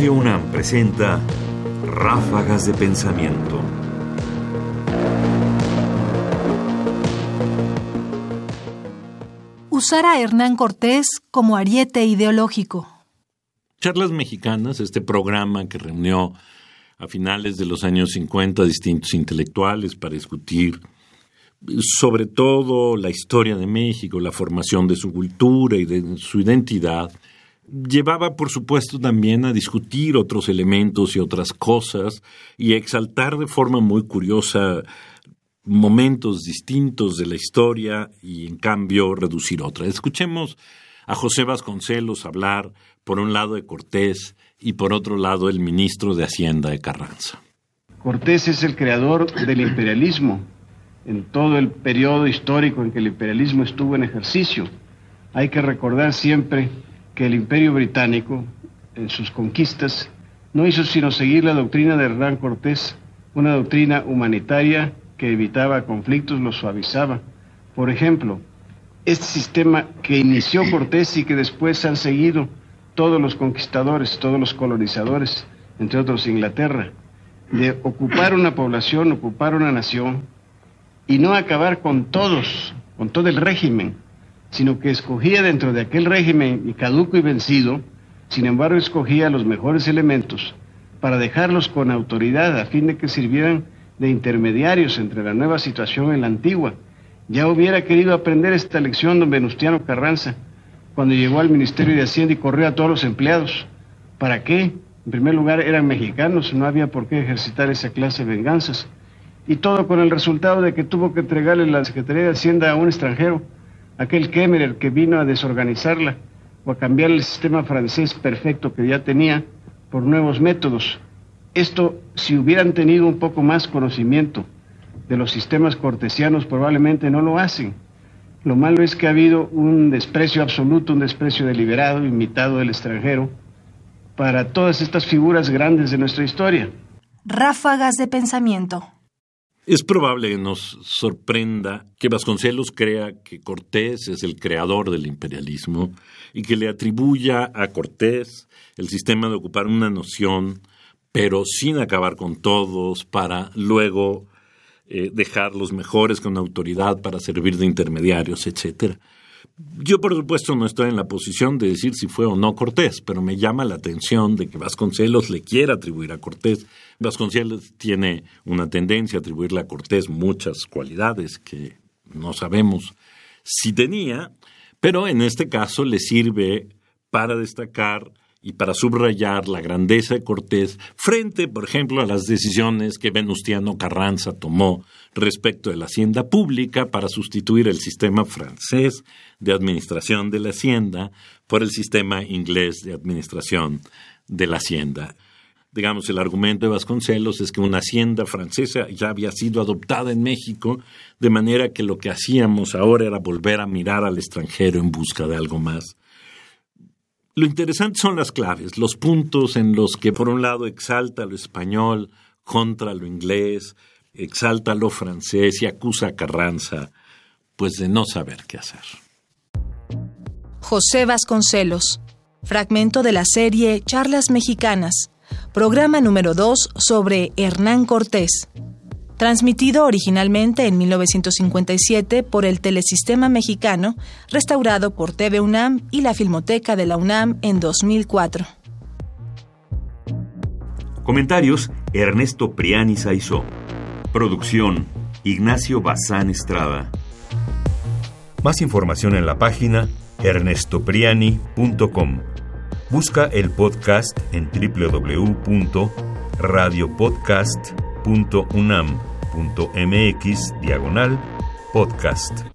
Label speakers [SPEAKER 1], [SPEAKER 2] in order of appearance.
[SPEAKER 1] Radio UNAM presenta Ráfagas de Pensamiento.
[SPEAKER 2] Usar a Hernán Cortés como ariete ideológico.
[SPEAKER 3] Charlas Mexicanas, este programa que reunió a finales de los años 50 distintos intelectuales para discutir sobre todo la historia de México, la formación de su cultura y de su identidad, llevaba, por supuesto, también a discutir otros elementos y otras cosas y a exaltar de forma muy curiosa momentos distintos de la historia y, en cambio, reducir otras. Escuchemos a José Vasconcelos hablar, por un lado, de Cortés y, por otro lado, el ministro de Hacienda de Carranza.
[SPEAKER 4] Cortés es el creador del imperialismo en todo el periodo histórico en que el imperialismo estuvo en ejercicio. Hay que recordar siempre que el imperio británico, en sus conquistas, no hizo sino seguir la doctrina de Hernán Cortés, una doctrina humanitaria que evitaba conflictos, los suavizaba. Por ejemplo, este sistema que inició Cortés y que después han seguido todos los conquistadores, todos los colonizadores, entre otros Inglaterra, de ocupar una población, ocupar una nación y no acabar con todos, con todo el régimen, sino que escogía dentro de aquel régimen y caduco y vencido, sin embargo escogía los mejores elementos para dejarlos con autoridad a fin de que sirvieran de intermediarios entre la nueva situación y la antigua. Ya hubiera querido aprender esta lección don Venustiano Carranza cuando llegó al Ministerio de Hacienda y corrió a todos los empleados. ¿Para qué? En primer lugar eran mexicanos, no había por qué ejercitar esa clase de venganzas. Y todo con el resultado de que tuvo que entregarle la Secretaría de Hacienda a un extranjero aquel Kemmerer que vino a desorganizarla o a cambiar el sistema francés perfecto que ya tenía por nuevos métodos. Esto, si hubieran tenido un poco más conocimiento de los sistemas cortesianos, probablemente no lo hacen. Lo malo es que ha habido un desprecio absoluto, un desprecio deliberado, imitado del extranjero, para todas estas figuras grandes de nuestra historia.
[SPEAKER 2] Ráfagas de pensamiento.
[SPEAKER 3] Es probable que nos sorprenda que Vasconcelos crea que Cortés es el creador del imperialismo y que le atribuya a Cortés el sistema de ocupar una noción, pero sin acabar con todos, para luego eh, dejar los mejores con autoridad para servir de intermediarios, etcétera. Yo, por supuesto, no estoy en la posición de decir si fue o no Cortés, pero me llama la atención de que Vasconcelos le quiera atribuir a Cortés. Vasconcelos tiene una tendencia a atribuirle a Cortés muchas cualidades que no sabemos si tenía, pero en este caso le sirve para destacar y para subrayar la grandeza de Cortés frente, por ejemplo, a las decisiones que Venustiano Carranza tomó respecto de la hacienda pública para sustituir el sistema francés de administración de la hacienda por el sistema inglés de administración de la hacienda. Digamos, el argumento de Vasconcelos es que una hacienda francesa ya había sido adoptada en México, de manera que lo que hacíamos ahora era volver a mirar al extranjero en busca de algo más. Lo interesante son las claves, los puntos en los que por un lado exalta lo español contra lo inglés, exalta lo francés y acusa a Carranza pues de no saber qué hacer.
[SPEAKER 2] José Vasconcelos, fragmento de la serie Charlas Mexicanas, programa número 2 sobre Hernán Cortés transmitido originalmente en 1957 por el Telesistema Mexicano, restaurado por TV UNAM y la Filmoteca de la UNAM en 2004.
[SPEAKER 1] Comentarios: Ernesto Priani Saizó. Producción: Ignacio Bazán Estrada. Más información en la página ernestopriani.com. Busca el podcast en www.radiopodcast.unam.mx diagonal podcast.